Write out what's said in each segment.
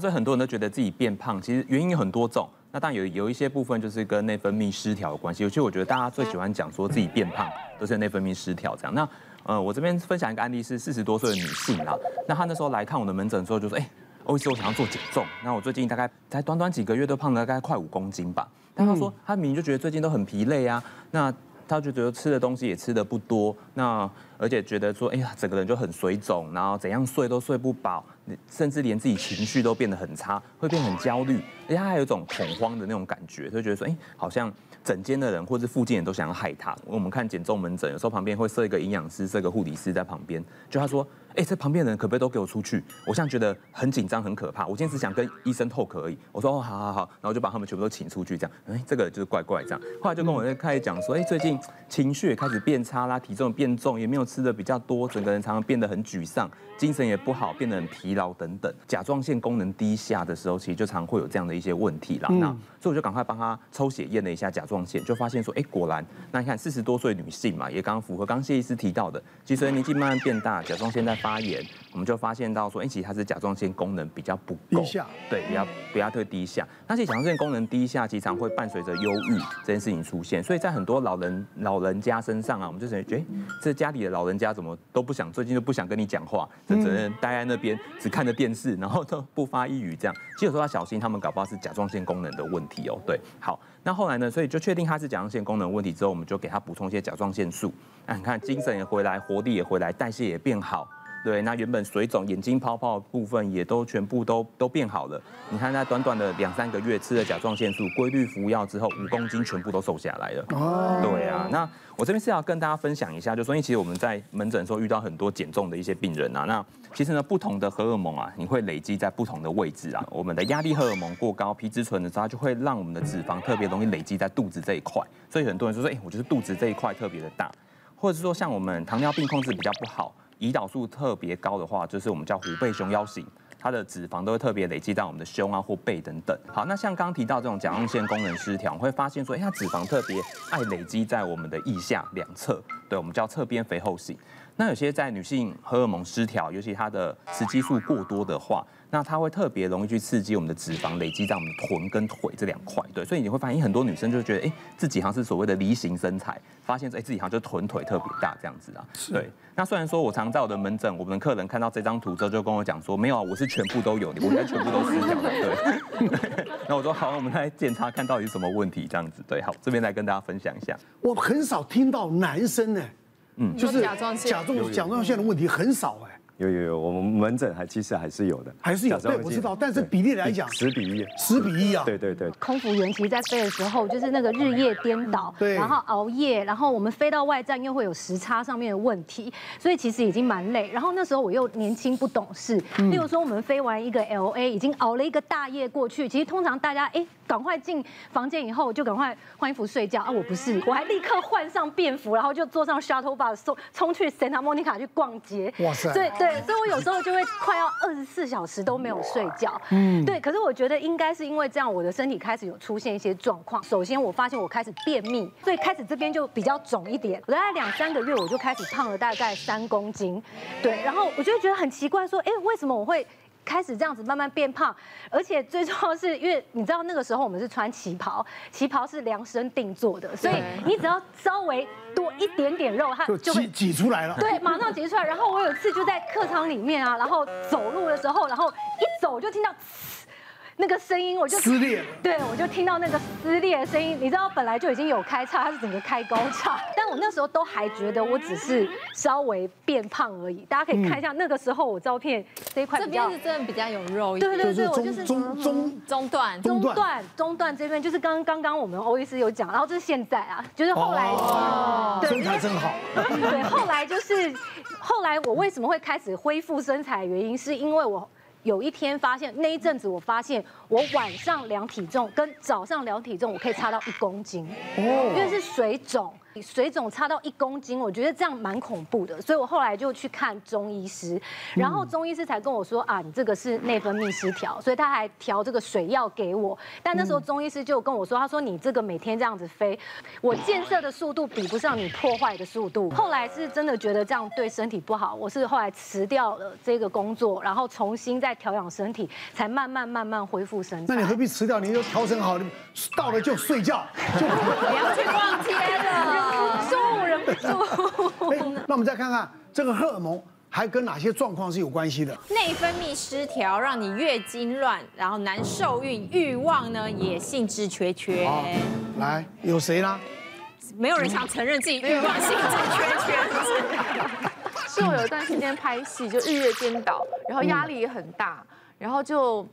所以很多人都觉得自己变胖，其实原因有很多种。那当然有有一些部分就是跟内分泌失调有关系。尤其我觉得大家最喜欢讲说自己变胖都是内分泌失调这样。那呃，我这边分享一个案例是四十多岁的女性啦。那她那时候来看我的门诊之后就说，哎，欧医师，我想要做减重。那我最近大概才短短几个月都胖了大概快五公斤吧。但她说她明明就觉得最近都很疲累啊。那他就觉得吃的东西也吃的不多。那而且觉得说，哎呀，整个人就很水肿，然后怎样睡都睡不饱。甚至连自己情绪都变得很差，会变很焦虑，而且他还有一种恐慌的那种感觉，就觉得说，哎，好像整间的人或者附近人都想要害他。我们看减重门诊，有时候旁边会设一个营养师，设个护理师在旁边，就他说，哎，这旁边的人可不可以都给我出去？我现在觉得很紧张，很可怕。我今天只想跟医生 talk 而已。我说，哦，好好好，然后就把他们全部都请出去，这样，哎，这个就是怪怪这样。后来就跟我开始讲说，哎，最近情绪也开始变差啦，体重变重，也没有吃的比较多，整个人常常变得很沮丧，精神也不好，变得很疲劳等等。甲状腺功能低下的时候，其实就常会有这样的一些问题啦。那所以我就赶快帮他抽血验了一下甲状腺，就发现说，哎，果然，那你看四十多岁女性嘛，也刚刚符合刚谢医师提到的，其实年纪慢慢变大，甲状腺在发炎，我们就发现到说，哎，其实它是甲状腺功能比较不够，对，比较比较特低下。那其实甲状腺功能低下，经常会伴随着忧郁这件事情出现。所以在很多老人老人家身上啊，我们就觉得，哎，这家里的老人家怎么都不想，最近都不想跟你讲话，就只能待在那边，只看着电视，然后都不发一语，这样，其实有时候要小心，他们搞不好是甲状腺功能的问题哦。对，好，那后来呢，所以就确定他是甲状腺功能问题之后，我们就给他补充一些甲状腺素。那你看，精神也回来，活力也回来，代谢也变好。对，那原本水肿、眼睛泡泡的部分也都全部都都变好了。你看，在短短的两三个月吃了甲状腺素，规律服药之后，五公斤全部都瘦下来了。哦，对啊。那我这边是要跟大家分享一下，就说因为其实我们在门诊的时候遇到很多减重的一些病人啊。那其实呢，不同的荷尔蒙啊，你会累积在不同的位置啊。我们的压力荷尔蒙过高，皮质醇的时候，它就会让我们的脂肪特别容易累积在肚子这一块。所以很多人就说，哎，我就是肚子这一块特别的大，或者是说像我们糖尿病控制比较不好。胰岛素特别高的话，就是我们叫虎背熊腰型，它的脂肪都会特别累积在我们的胸啊或背等等。好，那像刚刚提到这种甲状腺功能失调，会发现说，哎，它脂肪特别爱累积在我们的腋下两侧，对，我们叫侧边肥厚型。那有些在女性荷尔蒙失调，尤其她的雌激素过多的话，那它会特别容易去刺激我们的脂肪累积在我们的臀跟腿这两块，对，所以你会发现很多女生就觉得，哎，自己好像是所谓的梨形身材，发现哎自己好像就臀腿特别大这样子啊，对。那虽然说我常在我的门诊，我们的客人看到这张图之后就跟我讲说，没有啊，我是全部都有，我应该全部都失调的，对。那我说好，我们来检查看到底是什么问题这样子，对，好，这边来跟大家分享一下。我很少听到男生呢。嗯，就是甲状腺，甲状甲状腺的问题很少哎。有有有，我们门诊还其实还是有的，还是有。对，我知道，但是比例来讲，十比一，十比一啊。对对对。空服员其实，在飞的时候，就是那个日夜颠倒，对，然后熬夜，然后我们飞到外站又会有时差上面的问题，所以其实已经蛮累。然后那时候我又年轻不懂事，例如说我们飞完一个 LA，已经熬了一个大夜过去，其实通常大家哎。赶快进房间以后就赶快换衣服睡觉啊！我不是，我还立刻换上便服，然后就坐上 shuttle bus 冲冲去 Santa Monica 去逛街。哇塞！对对，所以我有时候就会快要二十四小时都没有睡觉。嗯，对。可是我觉得应该是因为这样，我的身体开始有出现一些状况。首先我发现我开始便秘，所以开始这边就比较肿一点。我大概两三个月我就开始胖了大概三公斤。对，然后我就会觉得很奇怪，说，哎，为什么我会？开始这样子慢慢变胖，而且最重要是因为你知道那个时候我们是穿旗袍，旗袍是量身定做的，所以你只要稍微多一点点肉，它就会挤出来了。对，马上挤出来。然后我有一次就在客舱里面啊，然后走路的时候，然后一走就听到。那个声音我就撕裂了，对，我就听到那个撕裂的声音。你知道本来就已经有开叉，它是整个开高叉。但我那时候都还觉得我只是稍微变胖而已。大家可以看一下那个时候我照片这一块，这边是真的比较有肉一点。对对对，我就是中中中段中段中段这边就是刚刚刚我们欧医师有讲，然后这是现在啊，就是后来哦，身材真好。对，后来就是后来我为什么会开始恢复身材？原因是因为我。有一天发现那一阵子，我发现我晚上量体重跟早上量体重，我可以差到一公斤，因为是水肿。水肿差到一公斤，我觉得这样蛮恐怖的，所以我后来就去看中医师，然后中医师才跟我说啊，你这个是内分泌失调，所以他还调这个水药给我。但那时候中医师就跟我说，他说你这个每天这样子飞，我建设的速度比不上你破坏的速度。后来是真的觉得这样对身体不好，我是后来辞掉了这个工作，然后重新再调养身体，才慢慢慢慢恢复身体。那你何必辞掉？你就调整好，到了就睡觉，就不要去逛街了，那我们再看看这个荷尔蒙还跟哪些状况是有关系的？内分泌失调，让你月经乱，然后难受孕，欲望呢也兴致缺缺。来，有谁呢？没有人想承认自己欲望兴致缺缺。是我有一段时间拍戏，就日夜颠倒，然后压力也很大，然后就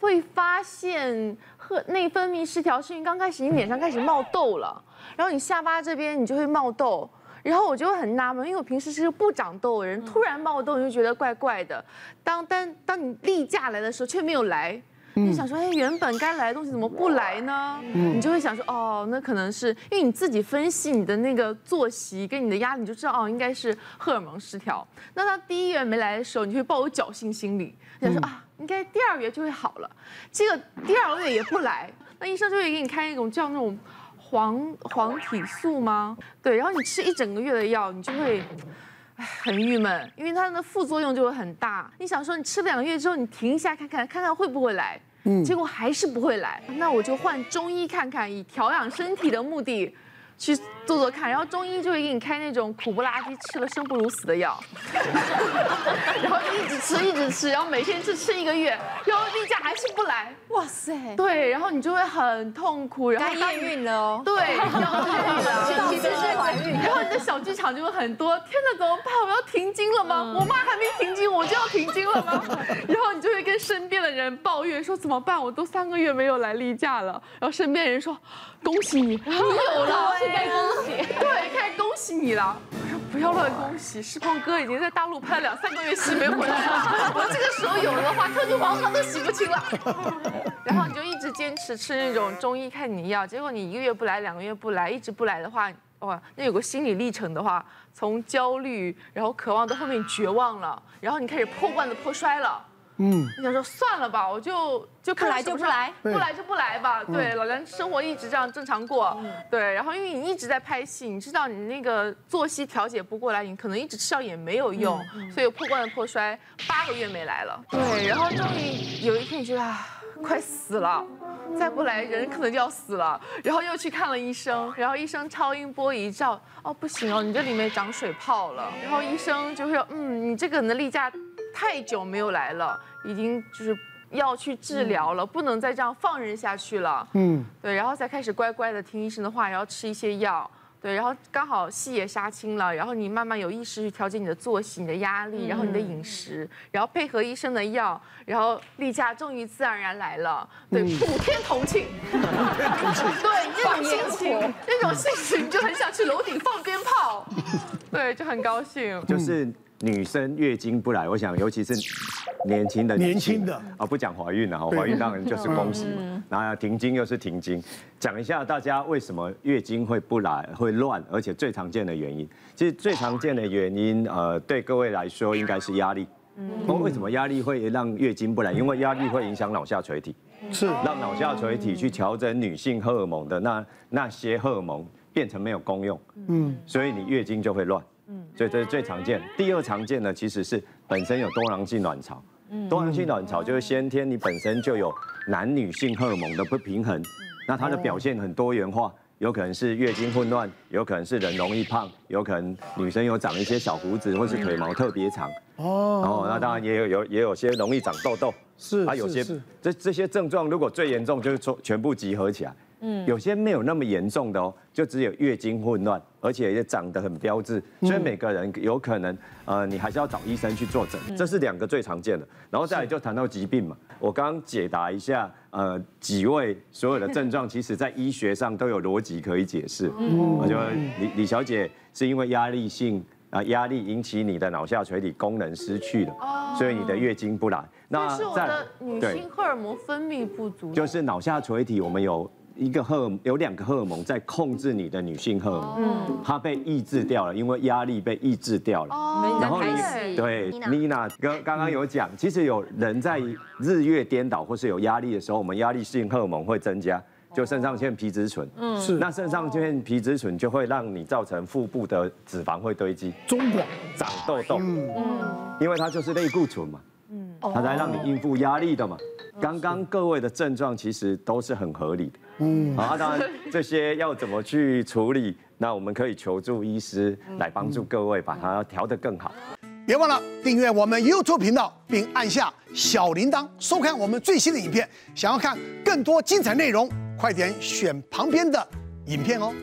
会发现和内分泌失调，是因为刚开始你脸上开始冒痘了，然后你下巴这边你就会冒痘，然后我就会很纳闷，因为我平时是个不长痘的人，突然冒痘你就觉得怪怪的。当当当你例假来的时候却没有来。你想说，哎，原本该来的东西怎么不来呢？你就会想说，哦，那可能是因为你自己分析你的那个作息跟你的压力，你就知道，哦，应该是荷尔蒙失调。那他第一月没来的时候，你就会抱有侥幸心理，想说啊，应该第二月就会好了。结果第二个月也不来，那医生就会给你开一种叫那种黄黄体素吗？对，然后你吃一整个月的药，你就会。很郁闷，因为它的副作用就会很大。你想说，你吃两个月之后，你停一下看看，看看会不会来？嗯，结果还是不会来。那我就换中医看看，以调养身体的目的。去做做看，然后中医就会给你开那种苦不拉几、吃了生不如死的药，然后一直吃一直吃，然后每天只吃一个月，然后例假还是不来，哇塞，对，然后你就会很痛苦，然后该验孕了哦，对，然后其实是怀孕，然后你的小剧场就会很多，天哪，怎么办？我要停经了吗？我妈还没停经，我就要停经了吗？然后你就会跟身边的人抱怨说怎么办？我都三个月没有来例假了，然后身边人说 恭喜你，你有了。该恭喜，对，开始恭喜你了。我说不要乱恭喜，世鹏哥已经在大陆拍了两三个月戏没回来了。我这个时候有了的话，特区皇上都洗不清了。然后你就一直坚持吃那种中医看你药，结果你一个月不来，两个月不来，一直不来的话，哇，那有个心理历程的话，从焦虑，然后渴望到后面绝望了，然后你开始破罐子破摔了。嗯，你想说算了吧，我就就看来就不来，不来就不来吧。对，老梁生活一直这样正常过。对，然后因为你一直在拍戏，你知道你那个作息调节不过来，你可能一直吃药也没有用，所以破罐子破摔，八个月没来了。对，然后终于有一天你觉得啊，快死了，再不来人可能就要死了。然后又去看了医生，然后医生超音波一照，哦不行哦，你这里面长水泡了。然后医生就会说，嗯，你这个你的例假。太久没有来了，已经就是要去治疗了，不能再这样放任下去了。嗯，对，然后才开始乖乖的听医生的话，然后吃一些药。对，然后刚好戏也杀青了，然后你慢慢有意识去调节你的作息、你的压力，然后你的饮食，然后配合医生的药，然后例假终于自然而然来了。对，普天同庆。对，这种心情，那种心情你就很想去楼顶放鞭炮。对，就很高兴。就是。女生月经不来，我想尤其是年轻的年轻的啊，不讲怀孕了哈，怀孕当然就是恭喜嘛。然后停经又是停经，讲一下大家为什么月经会不来会乱，而且最常见的原因，其实最常见的原因呃，对各位来说应该是压力。那为什么压力会让月经不来？因为压力会影响脑下垂体，是让脑下垂体去调整女性荷尔蒙的那那些荷尔蒙变成没有功用，嗯，所以你月经就会乱。嗯，所以这是最常见。第二常见的其实是本身有多囊性卵巢。嗯，多囊性卵巢就是先天你本身就有男女性荷尔蒙的不平衡，那它的表现很多元化，有可能是月经混乱，有可能是人容易胖，有可能女生有长一些小胡子，或是腿毛特别长。哦，那当然也有有也有些容易长痘痘。是，它有些这这些症状如果最严重就是说全部集合起来。嗯，有些没有那么严重的哦，就只有月经混乱，而且也长得很标致，所以每个人有可能，呃，你还是要找医生去做诊，这是两个最常见的。然后再来就谈到疾病嘛，我刚刚解答一下，呃，几位所有的症状，其实在医学上都有逻辑可以解释。嗯，我觉得李李小姐是因为压力性啊，压力引起你的脑下垂体功能失去了，所以你的月经不来。那是我的女性荷尔蒙分泌不足，就是脑下垂体我们有。一个荷尔有两个荷尔蒙在控制你的女性荷尔蒙，嗯，它被抑制掉了，因为压力被抑制掉了。哦，然后你对妮娜刚刚刚有讲，其实有人在日月颠倒或是有压力的时候，我们压力性荷尔蒙会增加，就肾上腺皮质醇，嗯，是，那肾上腺皮质醇就会让你造成腹部的脂肪会堆积，中广长痘痘，嗯，因为它就是类固醇嘛，嗯，它来让你应付压力的嘛。刚刚各位的症状其实都是很合理的，嗯，好，当然这些要怎么去处理，那我们可以求助医师来帮助各位把它调得更好。别忘了订阅我们 YouTube 频道，并按下小铃铛，收看我们最新的影片。想要看更多精彩内容，快点选旁边的影片哦。